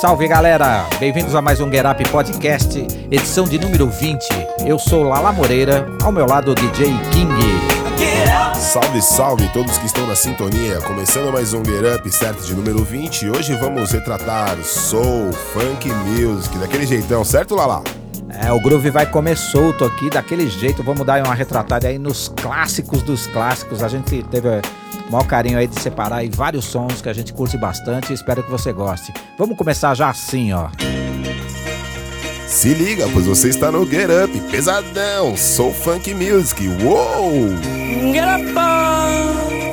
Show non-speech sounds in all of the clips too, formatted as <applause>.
salve galera! Bem-vindos a mais um Get Up Podcast, edição de número 20. Eu sou Lala Moreira, ao meu lado o DJ King. Salve, salve todos que estão na sintonia. Começando mais um Get Up, certo? De número 20. Hoje vamos retratar soul, funk music, daquele jeitão, certo, Lala? É, o groove vai comer solto aqui, daquele jeito. Vamos dar uma retratada aí nos clássicos dos clássicos. A gente teve o maior carinho aí de separar aí vários sons que a gente curte bastante e espero que você goste. Vamos começar já assim, ó. Se liga, pois você está no Get Up, pesadão, Soul Funk Music, uou! Get up,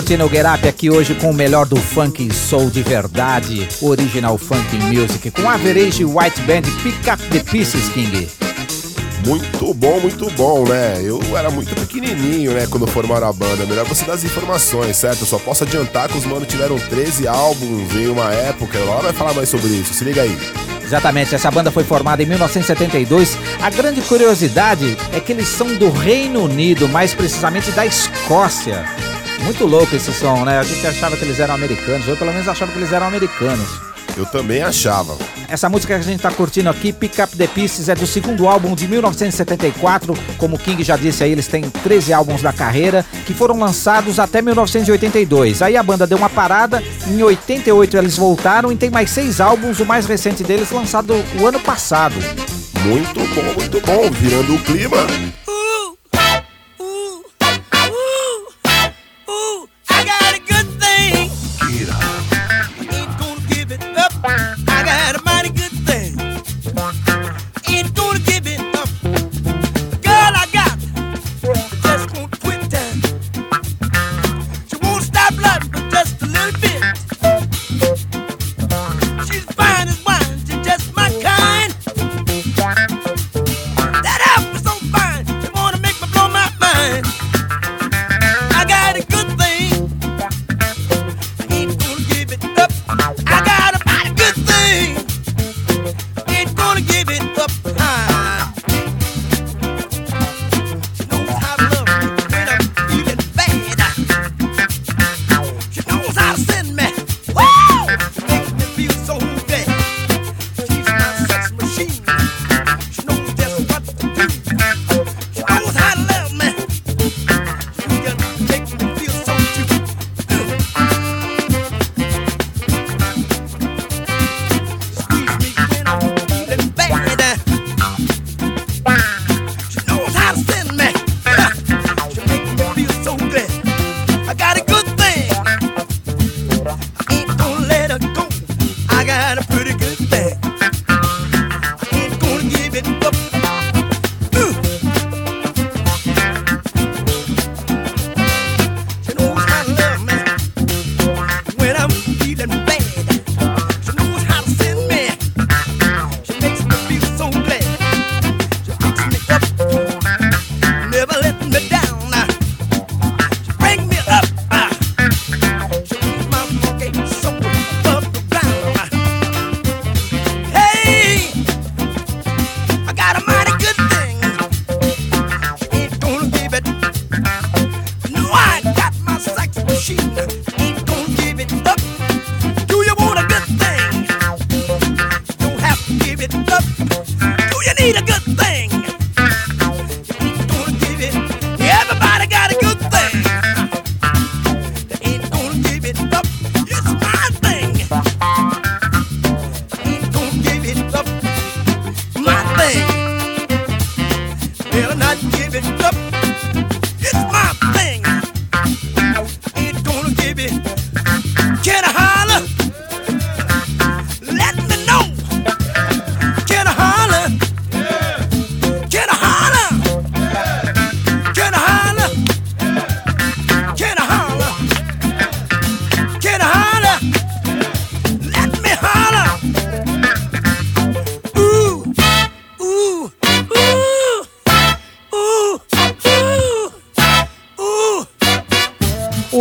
curtindo o Get Up aqui hoje com o melhor do funk e soul de verdade, original funk music, com Average White Band Pick Up the Pieces King. Muito bom, muito bom, né? Eu era muito pequenininho, né, quando formaram a banda. Melhor você dar as informações, certo? Eu só posso adiantar que os manos tiveram 13 álbuns em uma época. Lá vai falar mais sobre isso, se liga aí. Exatamente, essa banda foi formada em 1972. A grande curiosidade é que eles são do Reino Unido, mais precisamente da Escócia. Muito louco esse som, né? A gente achava que eles eram americanos, eu pelo menos achava que eles eram americanos. Eu também achava. Essa música que a gente tá curtindo aqui, Pick Up The Pieces, é do segundo álbum de 1974. Como o King já disse aí, eles têm 13 álbuns da carreira, que foram lançados até 1982. Aí a banda deu uma parada, em 88 eles voltaram e tem mais seis álbuns, o mais recente deles lançado o ano passado. Muito bom, muito bom, virando o clima. Bye.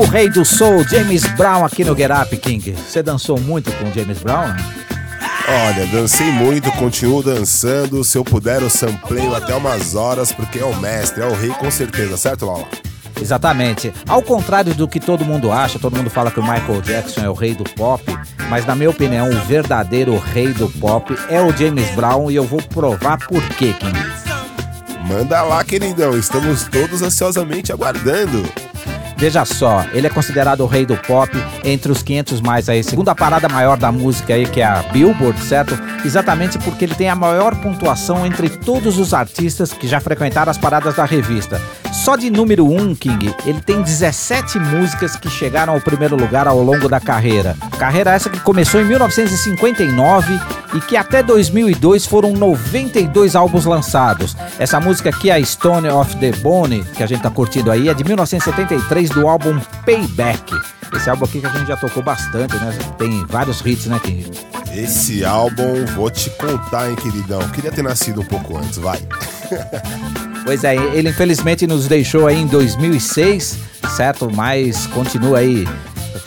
Rei do soul, James Brown, aqui no Get Up King. Você dançou muito com James Brown? Olha, dancei muito, continuo dançando. Se eu puder, eu sampleio até umas horas, porque é o mestre, é o rei com certeza, certo, Lala? Exatamente. Ao contrário do que todo mundo acha, todo mundo fala que o Michael Jackson é o rei do pop, mas na minha opinião, o verdadeiro rei do pop é o James Brown e eu vou provar por quê, King. Manda lá, queridão, estamos todos ansiosamente aguardando. Veja só, ele é considerado o rei do pop entre os 500 mais aí, segunda parada maior da música aí, que é a Billboard, certo? Exatamente porque ele tem a maior pontuação entre todos os artistas que já frequentaram as paradas da revista. Só de número 1, um, King, ele tem 17 músicas que chegaram ao primeiro lugar ao longo da carreira. Carreira essa que começou em 1959 e que até 2002 foram 92 álbuns lançados. Essa música aqui, a Stone of the Bone, que a gente tá curtindo aí, é de 1973 do álbum Payback. Esse álbum aqui que a gente já tocou bastante, né? Tem vários hits, né, King? Esse álbum, vou te contar, hein, queridão. Queria ter nascido um pouco antes, vai. <laughs> Pois é, ele infelizmente nos deixou aí em 2006, certo? Mas continua aí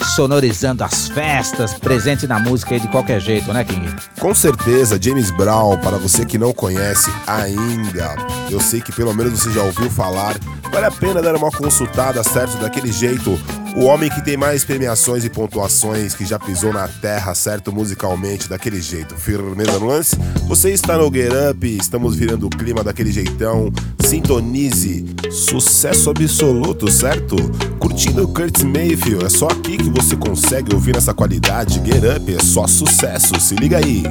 sonorizando as festas, presente na música aí de qualquer jeito, né, King? Com certeza, James Brown, para você que não conhece ainda, eu sei que pelo menos você já ouviu falar, vale a pena dar uma consultada, certo? Daquele jeito, o homem que tem mais premiações e pontuações que já pisou na terra, certo? Musicalmente, daquele jeito. Firmeza no lance? Você está no Get Up, estamos virando o clima daquele jeitão. Sintonize. Sucesso absoluto, certo? Curtindo Kurt Mayfield, é só aqui que você consegue ouvir essa qualidade. Get Up é só sucesso, se liga aí.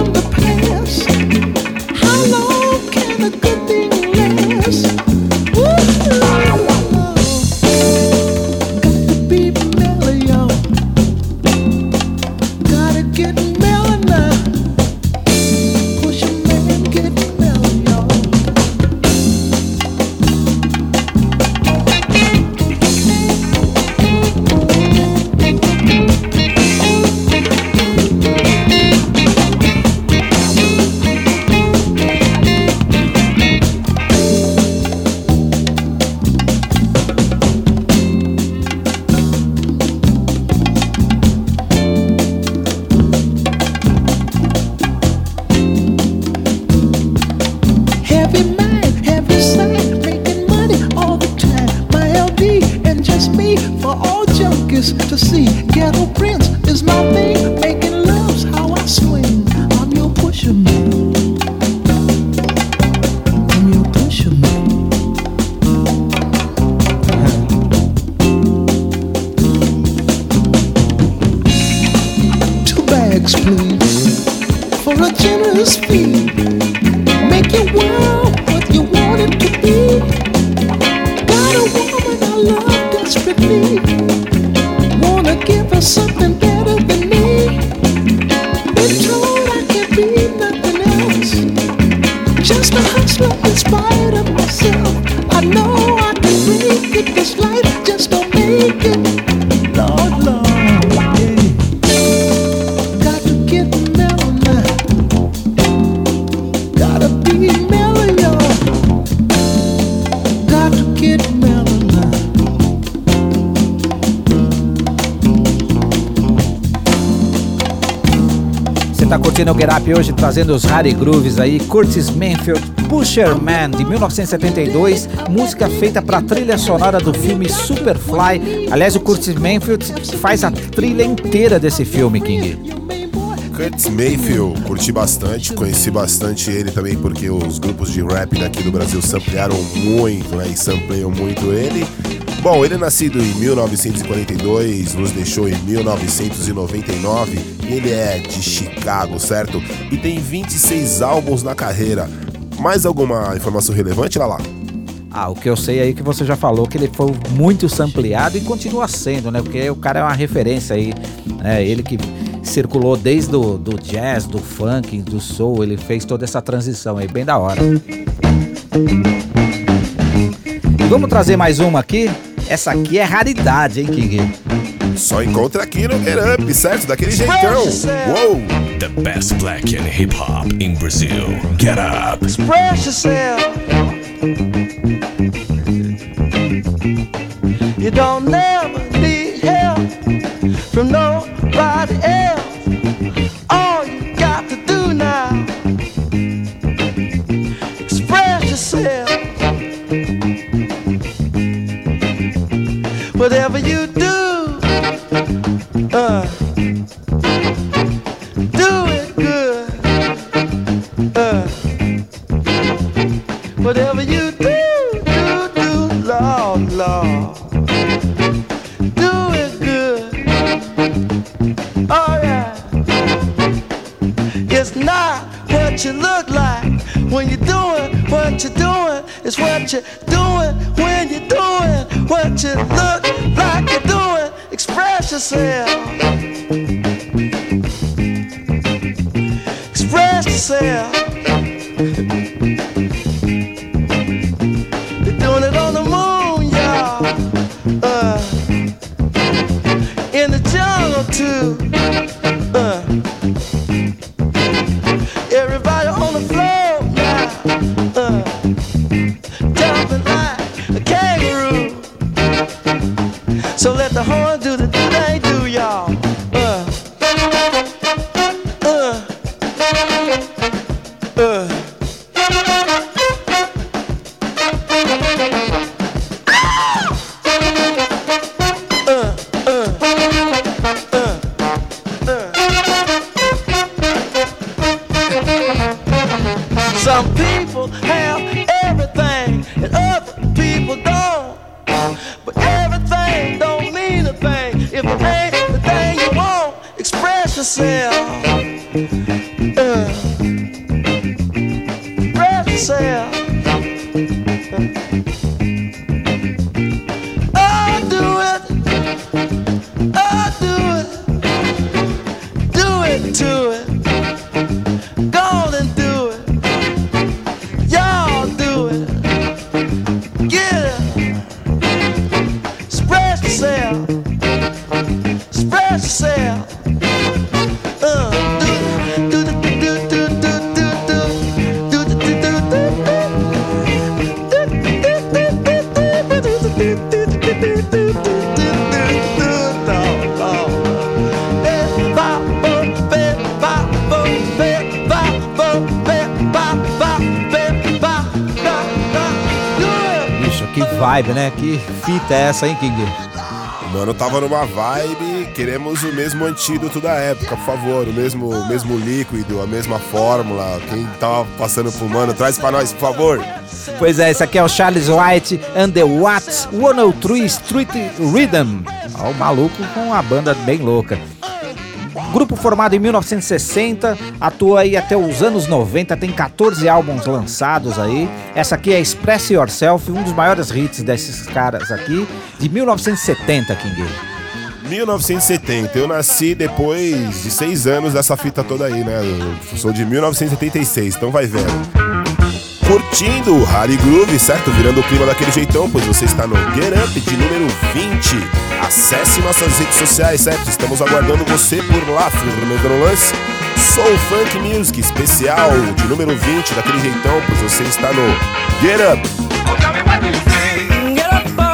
from the past. Curtindo o Get Up hoje, trazendo os Harry Grooves aí. Curtis Manfield, Pusher Man, de 1972, música feita para a trilha sonora do filme Superfly. Aliás, o Curtis Manfield faz a trilha inteira desse filme, King. Curtis Mayfield, curti bastante, conheci bastante ele também porque os grupos de rap daqui do Brasil samplearam muito, né? E sampleiam muito ele. Bom, ele é nascido em 1942, nos deixou em 1999. Ele é de Chicago, certo? E tem 26 álbuns na carreira. Mais alguma informação relevante, lá lá? Ah, o que eu sei aí que você já falou que ele foi muito sampleado e continua sendo, né? Porque o cara é uma referência aí, né? Ele que circulou desde do jazz, do funk, do soul, ele fez toda essa transição aí, bem da hora. Vamos trazer mais uma aqui? Essa aqui é raridade, hein, King? Só encontra aqui no Get Up, certo? Daquele jeitão. Uou! The best black and hip hop in Brazil. Get up. Express yourself. You don't never need help from nobody else. You do, uh, do it good. Uh, whatever you do, do, do, Lord, Lord. Do it good. Oh. It's not what you look like when you're doing what you're doing. It's what you're doing when you're doing what you look like you're doing. Express yourself. Express yourself. Yeah. Vibe, né? Que fita é essa, hein, King? Mano, tava numa vibe, queremos o mesmo antídoto da época, por favor, o mesmo, o mesmo líquido, a mesma fórmula. Quem tava passando por mano, traz pra nós, por favor. Pois é, esse aqui é o Charles White and the Watts 103 Street Rhythm. Ó, o maluco com uma banda bem louca. Grupo formado em 1960, atua aí até os anos 90, tem 14 álbuns lançados aí. Essa aqui é Express Yourself, um dos maiores hits desses caras aqui, de 1970, King. 1970, eu nasci depois de seis anos dessa fita toda aí, né? Eu sou de 1976, então vai vendo curtindo o Harry Groove, certo? Virando o clima daquele jeitão, pois você está no Get Up de número 20. Acesse nossas redes sociais, certo? Estamos aguardando você por lá, firmando no lance. Soul Funk Music especial de número 20, daquele jeitão, pois você está no Get Up. jeito,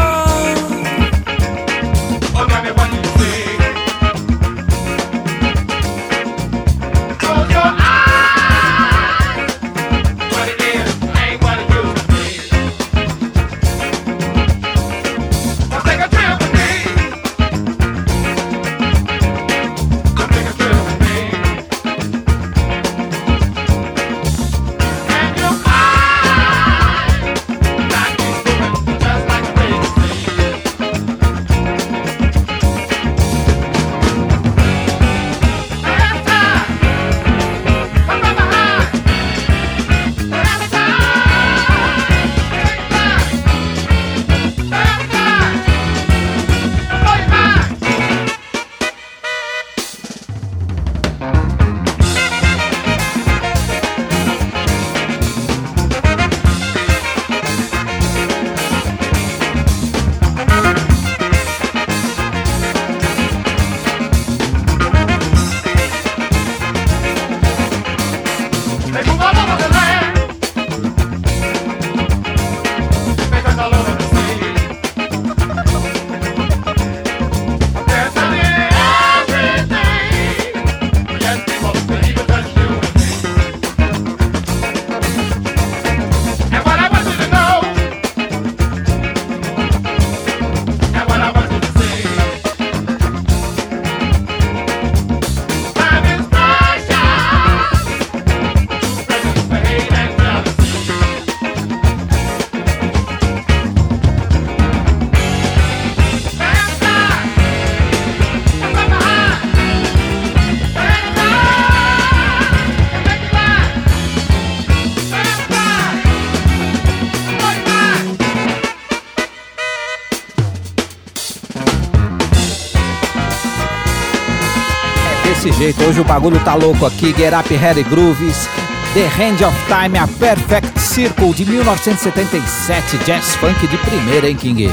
hoje o bagulho tá louco aqui. Get Up Harry Grooves, The Hand of Time, a Perfect Circle de 1977, jazz funk de primeira, hein, King?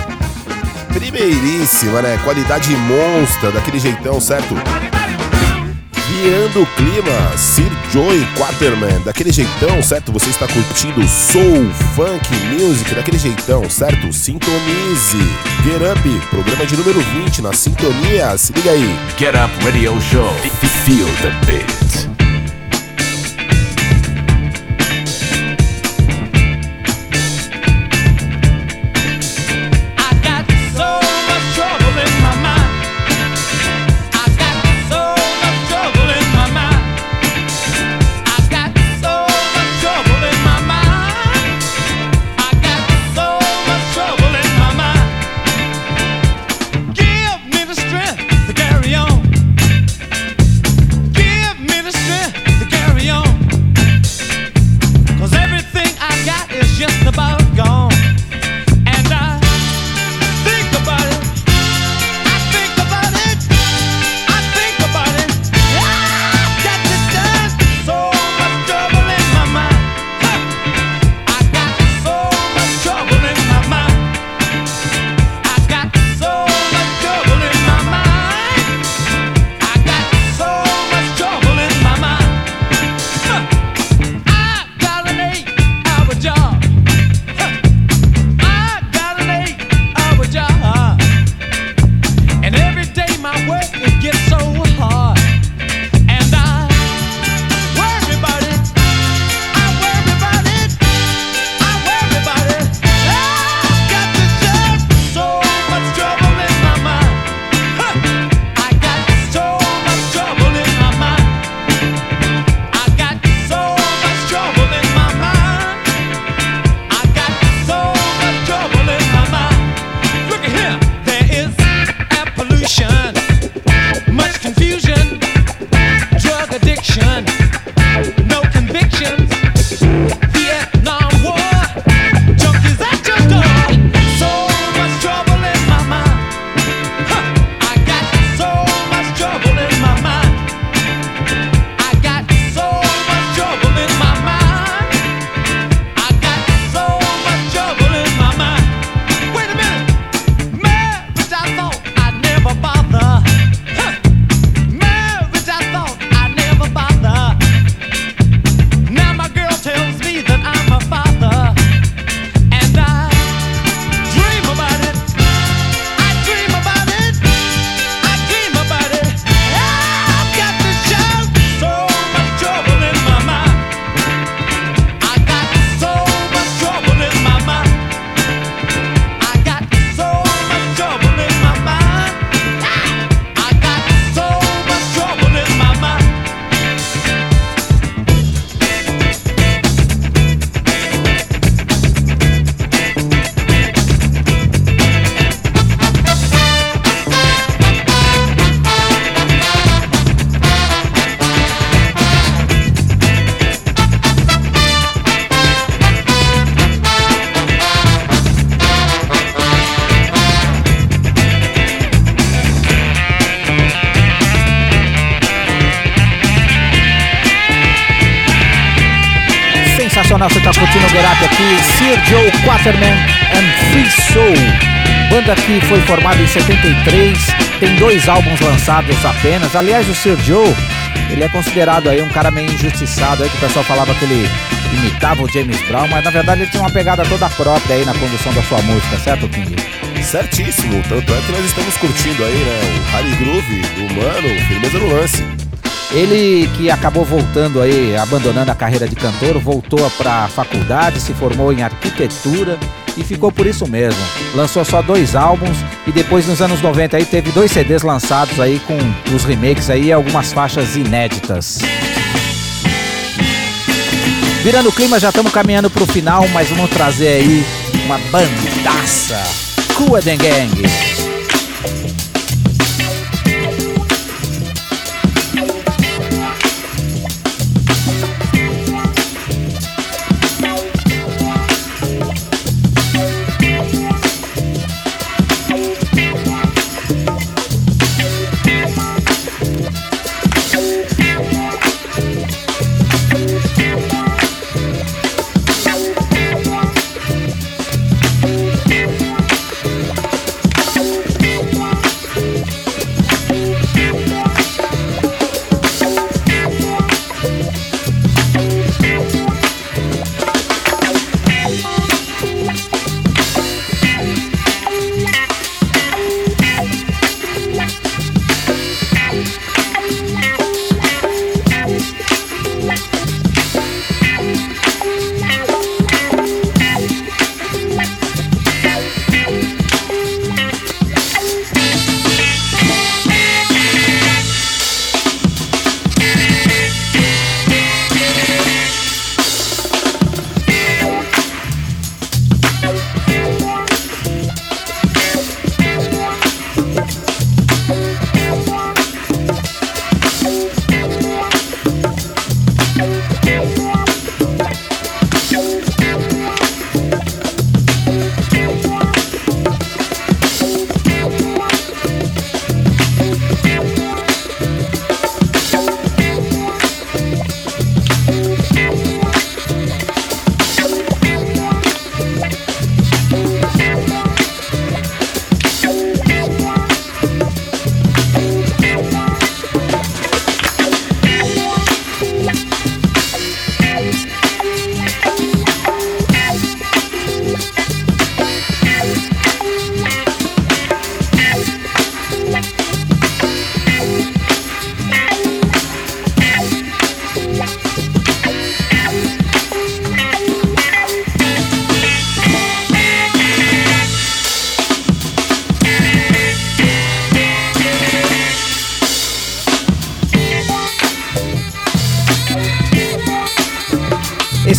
Primeiríssima, né? Qualidade monstra, daquele jeitão, certo? Virando o clima, Joey Quaterman, daquele jeitão, certo? Você está curtindo Soul, Funk, Music, daquele jeitão, certo? Sintonize. Get Up, programa de número 20 na sintonia, se liga aí. Get Up Radio Show. Feel the beat. Sir Joe Quaterman and Free Soul. Banda que foi formada em 73, tem dois álbuns lançados apenas. Aliás, o Sir Joe, ele é considerado aí um cara meio injustiçado aí, que o pessoal falava que ele imitava o James Brown, mas na verdade ele tinha uma pegada toda própria aí na condução da sua música, certo, King? Certíssimo, tanto é que nós estamos curtindo aí, né? O Harry Groove do Mano, firmeza no lance. Ele que acabou voltando aí, abandonando a carreira de cantor, voltou para a faculdade, se formou em arquitetura e ficou por isso mesmo. Lançou só dois álbuns e depois nos anos 90 aí teve dois CDs lançados aí com os remakes aí e algumas faixas inéditas. Virando o clima, já estamos caminhando para o final, mas vamos trazer aí uma bandaça. Cool Gang.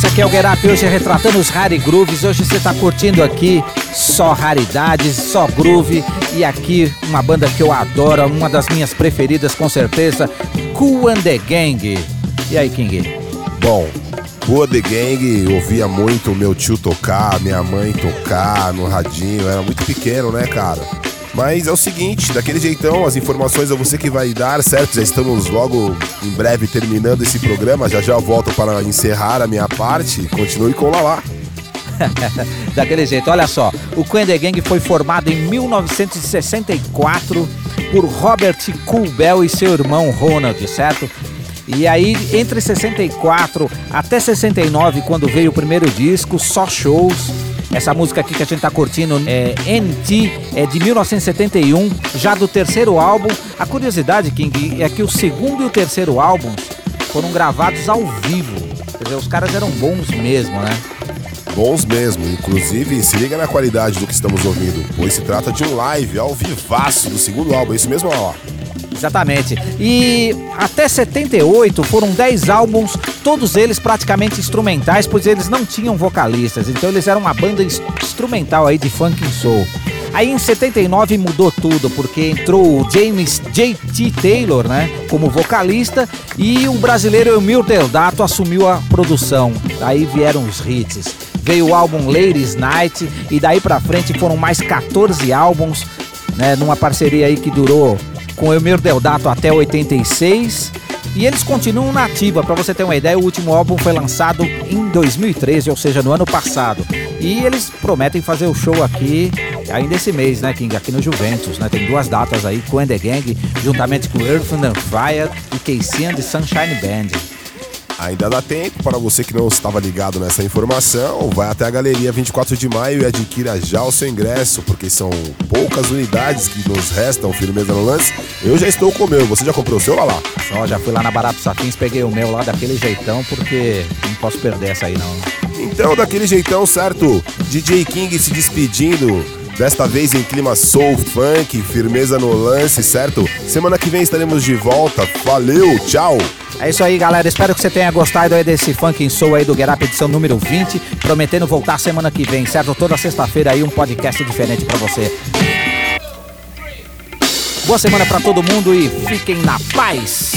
Aqui é o Get Up, hoje retratando os Rare Grooves. Hoje você está curtindo aqui só raridades, só groove. E aqui uma banda que eu adoro, uma das minhas preferidas com certeza, Cool and the Gang. E aí, King? Bom, Cool the Gang, ouvia muito meu tio tocar, minha mãe tocar no radinho. Era muito pequeno, né, cara? Mas é o seguinte, daquele jeitão, as informações é você que vai dar, certo? Já estamos logo em breve terminando esse programa, já já volto para encerrar a minha parte. Continue com o Lalá. <laughs> Daquele jeito, olha só, o Queen Gang foi formado em 1964 por Robert Coolbell e seu irmão Ronald, certo? E aí, entre 64 até 69, quando veio o primeiro disco, só shows, essa música aqui que a gente tá curtindo é NT, é de 1971, já do terceiro álbum. A curiosidade, King, é que o segundo e o terceiro álbum foram gravados ao vivo. Quer dizer, os caras eram bons mesmo, né? Bons mesmo, inclusive se liga na qualidade do que estamos ouvindo, pois se trata de um live ao vivaço do segundo álbum, é isso mesmo, ó. Exatamente. E até 78 foram 10 álbuns, todos eles praticamente instrumentais, pois eles não tinham vocalistas. Então eles eram uma banda instrumental aí de funk and soul. Aí em 79 mudou tudo, porque entrou o James J.T. Taylor, né, como vocalista, e o brasileiro Emil Deodato assumiu a produção. Aí vieram os hits. Veio o álbum Ladies Night e daí pra frente foram mais 14 álbuns, né, numa parceria aí que durou com Emir Deodato até 86 E eles continuam na ativa, para você ter uma ideia, o último álbum foi lançado em 2013, ou seja, no ano passado. E eles prometem fazer o show aqui ainda esse mês, né, King? Aqui no Juventus, né? Tem duas datas aí com The Gang, juntamente com Earth and Fire e Casey and the Sunshine Band. Ainda dá tempo para você que não estava ligado nessa informação, vai até a galeria 24 de maio e adquira já o seu ingresso, porque são poucas unidades que nos restam, firmeza no lance. Eu já estou com o meu, você já comprou o seu? Olha lá. Só, já fui lá na Barato Safins, peguei o meu lá daquele jeitão, porque não posso perder essa aí não. Então, daquele jeitão, certo? DJ King se despedindo Desta vez em clima soul funk, firmeza no lance, certo? Semana que vem estaremos de volta. Valeu, tchau! É isso aí, galera. Espero que você tenha gostado aí desse funk em soul aí do Get Up edição número 20. Prometendo voltar semana que vem, certo? Toda sexta-feira aí um podcast diferente para você. Boa semana para todo mundo e fiquem na paz.